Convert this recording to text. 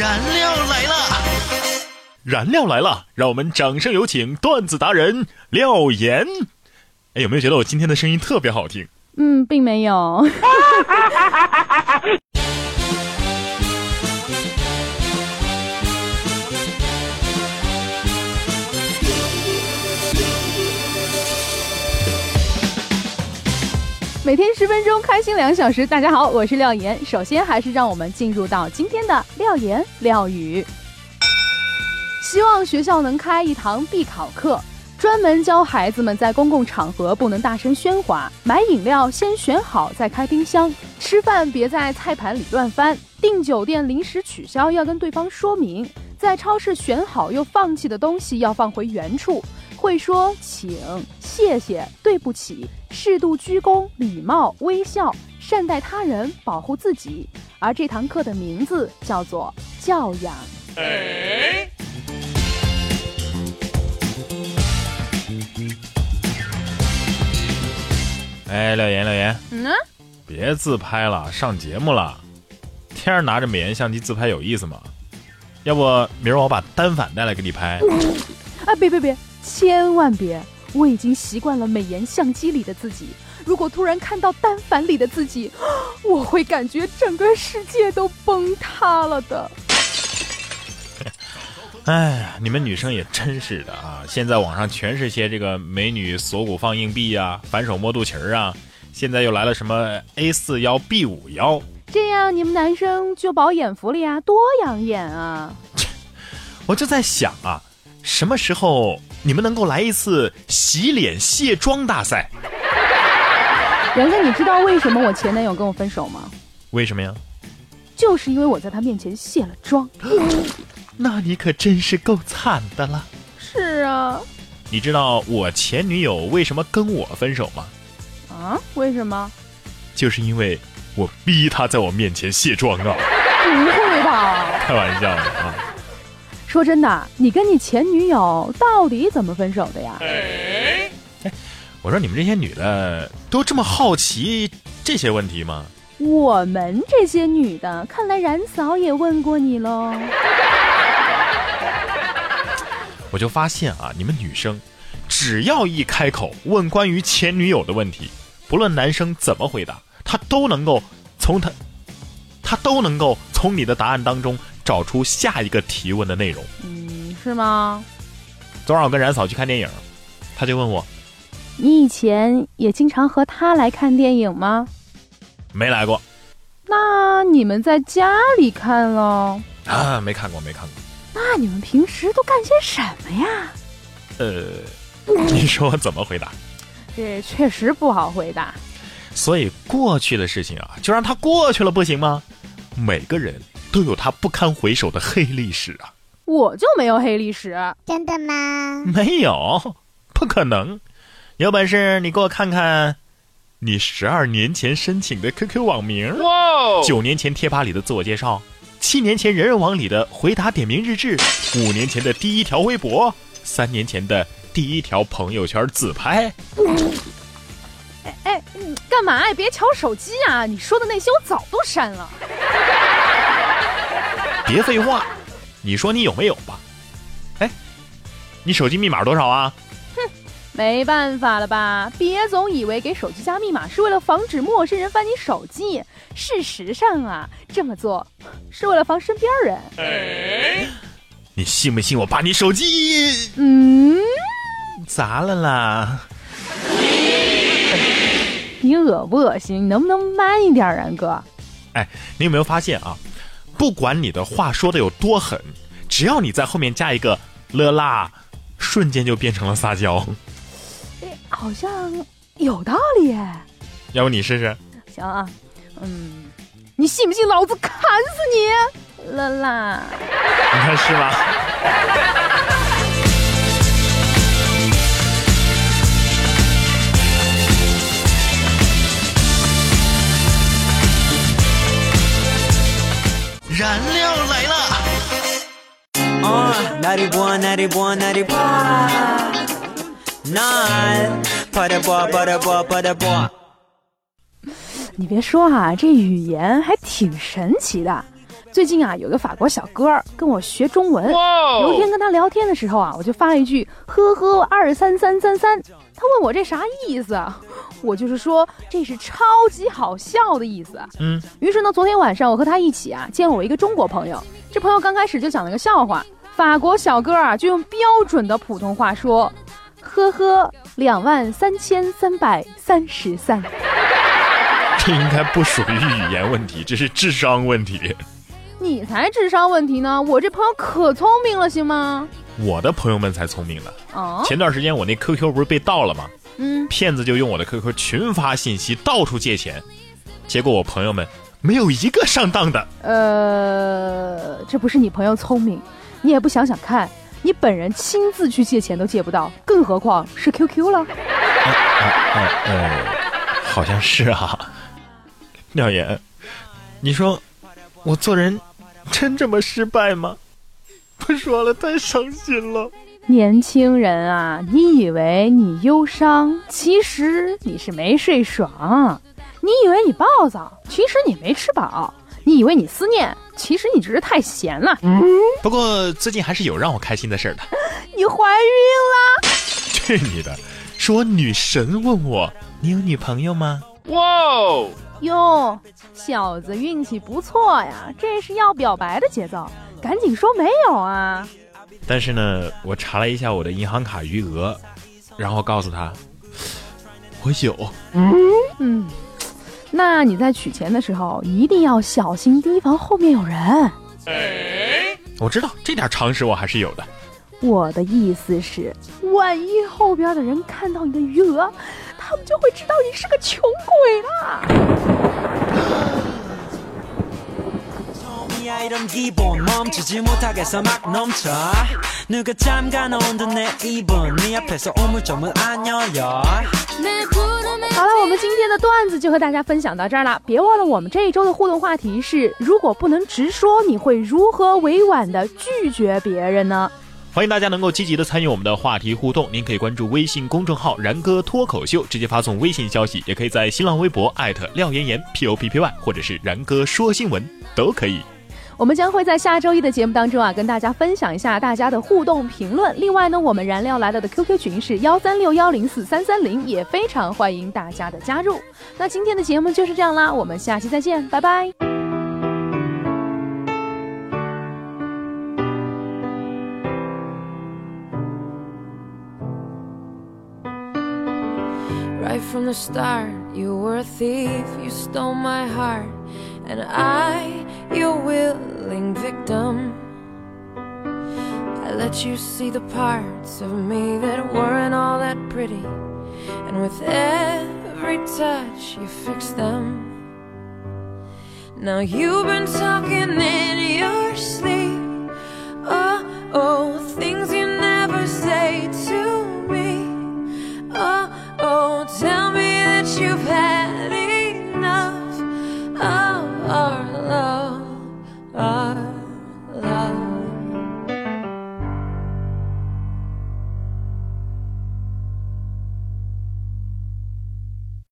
燃料来了，燃料来了，让我们掌声有请段子达人廖岩。哎，有没有觉得我今天的声音特别好听？嗯，并没有。每天十分钟，开心两小时。大家好，我是廖岩。首先，还是让我们进入到今天的廖言廖语。希望学校能开一堂必考课，专门教孩子们在公共场合不能大声喧哗，买饮料先选好再开冰箱，吃饭别在菜盘里乱翻，订酒店临时取消要跟对方说明，在超市选好又放弃的东西要放回原处。会说请、谢谢、对不起，适度鞠躬、礼貌、微笑，善待他人，保护自己。而这堂课的名字叫做教养。哎，哎，廖岩，廖岩，嗯，别自拍了，上节目了，天天拿着美颜相机自拍有意思吗？要不明儿我把单反带来给你拍？啊，别别别！千万别！我已经习惯了美颜相机里的自己，如果突然看到单反里的自己，我会感觉整个世界都崩塌了的。哎呀，你们女生也真是的啊！现在网上全是些这个美女锁骨放硬币啊，反手摸肚脐儿啊，现在又来了什么 A 四幺 B 五幺，这样你们男生就饱眼福了呀，多养眼啊！我就在想啊，什么时候？你们能够来一次洗脸卸妆大赛？杨哥，你知道为什么我前男友跟我分手吗？为什么呀？就是因为我在他面前卸了妆。那你可真是够惨的了。是啊。你知道我前女友为什么跟我分手吗？啊？为什么？就是因为我逼她在我面前卸妆啊。不会吧？开玩笑的啊。说真的，你跟你前女友到底怎么分手的呀？哎，我说你们这些女的都这么好奇这些问题吗？我们这些女的，看来冉嫂也问过你喽。我就发现啊，你们女生只要一开口问关于前女友的问题，不论男生怎么回答，他都能够从他，他都能够从你的答案当中。找出下一个提问的内容，嗯，是吗？昨晚我跟冉嫂去看电影，他就问我：“你以前也经常和他来看电影吗？”没来过。那你们在家里看喽？啊，没看过，没看过。那你们平时都干些什么呀？呃，你说我怎么回答？这确实不好回答。所以过去的事情啊，就让它过去了，不行吗？每个人。都有他不堪回首的黑历史啊！我就没有黑历史，真的吗？没有，不可能。有本事你给我看看，你十二年前申请的 QQ 网名，哇！九年前贴吧里的自我介绍，七年前人人网里的回答点名日志，五年前的第一条微博，三年前的第一条朋友圈自拍。哎哎，干嘛呀？别瞧手机啊！你说的那些我早都删了。别废话，你说你有没有吧？哎，你手机密码多少啊？哼，没办法了吧？别总以为给手机加密码是为了防止陌生人翻你手机，事实上啊，这么做是为了防身边人。哎，你信不信我把你手机……嗯，砸了啦？你恶不恶心？你能不能慢一点，然哥？哎，你有没有发现啊？不管你的话说的有多狠，只要你在后面加一个了啦，瞬间就变成了撒娇。哎，好像有道理。要不你试试？行啊，嗯，你信不信老子砍死你？了啦，你看是吧？你别说哈，这语言还挺神奇的。最近啊，有个法国小哥儿跟我学中文。有一天跟他聊天的时候啊，我就发了一句“呵呵二三三三三”，他问我这啥意思啊？我就是说这是超级好笑的意思。嗯，于是呢，昨天晚上我和他一起啊见了我一个中国朋友。这朋友刚开始就讲了个笑话，法国小哥啊就用标准的普通话说：“呵呵两万三千三百三十三。”这应该不属于语言问题，这是智商问题。你才智商问题呢！我这朋友可聪明了，行吗？我的朋友们才聪明呢。哦，前段时间我那 QQ 不是被盗了吗？嗯，骗子就用我的 QQ 群发信息，到处借钱，结果我朋友们没有一个上当的。呃，这不是你朋友聪明，你也不想想看，你本人亲自去借钱都借不到，更何况是 QQ 了？呃，好像是啊。廖岩，你说我做人。真这么失败吗？不说了，太伤心了。年轻人啊，你以为你忧伤，其实你是没睡爽；你以为你暴躁，其实你没吃饱；你以为你思念，其实你只是太闲了。不过最近还是有让我开心的事儿的。你怀孕了？去你的！是我女神问我，你有女朋友吗？哇！哟，小子运气不错呀，这是要表白的节奏，赶紧说没有啊！但是呢，我查了一下我的银行卡余额，然后告诉他我有。嗯嗯，那你在取钱的时候一定要小心提防后面有人。我知道这点常识我还是有的。我的意思是，万一后边的人看到你的余额。他们就会知道你是个穷鬼了。好了，我们今天的段子就和大家分享到这儿了。别忘了，我们这一周的互动话题是：如果不能直说，你会如何委婉的拒绝别人呢？欢迎大家能够积极的参与我们的话题互动，您可以关注微信公众号“然哥脱口秀”，直接发送微信消息，也可以在新浪微博艾特廖岩岩 P O P P Y，或者是然哥说新闻都可以。我们将会在下周一的节目当中啊，跟大家分享一下大家的互动评论。另外呢，我们燃料来了的 QQ 群是幺三六幺零四三三零，也非常欢迎大家的加入。那今天的节目就是这样啦，我们下期再见，拜拜。Right from the start, you were a thief, you stole my heart, and I, your willing victim. I let you see the parts of me that weren't all that pretty, and with every touch, you fixed them. Now you've been talking in your sleep. Oh, oh, things you never say to me. Oh, oh, tell me that you've had.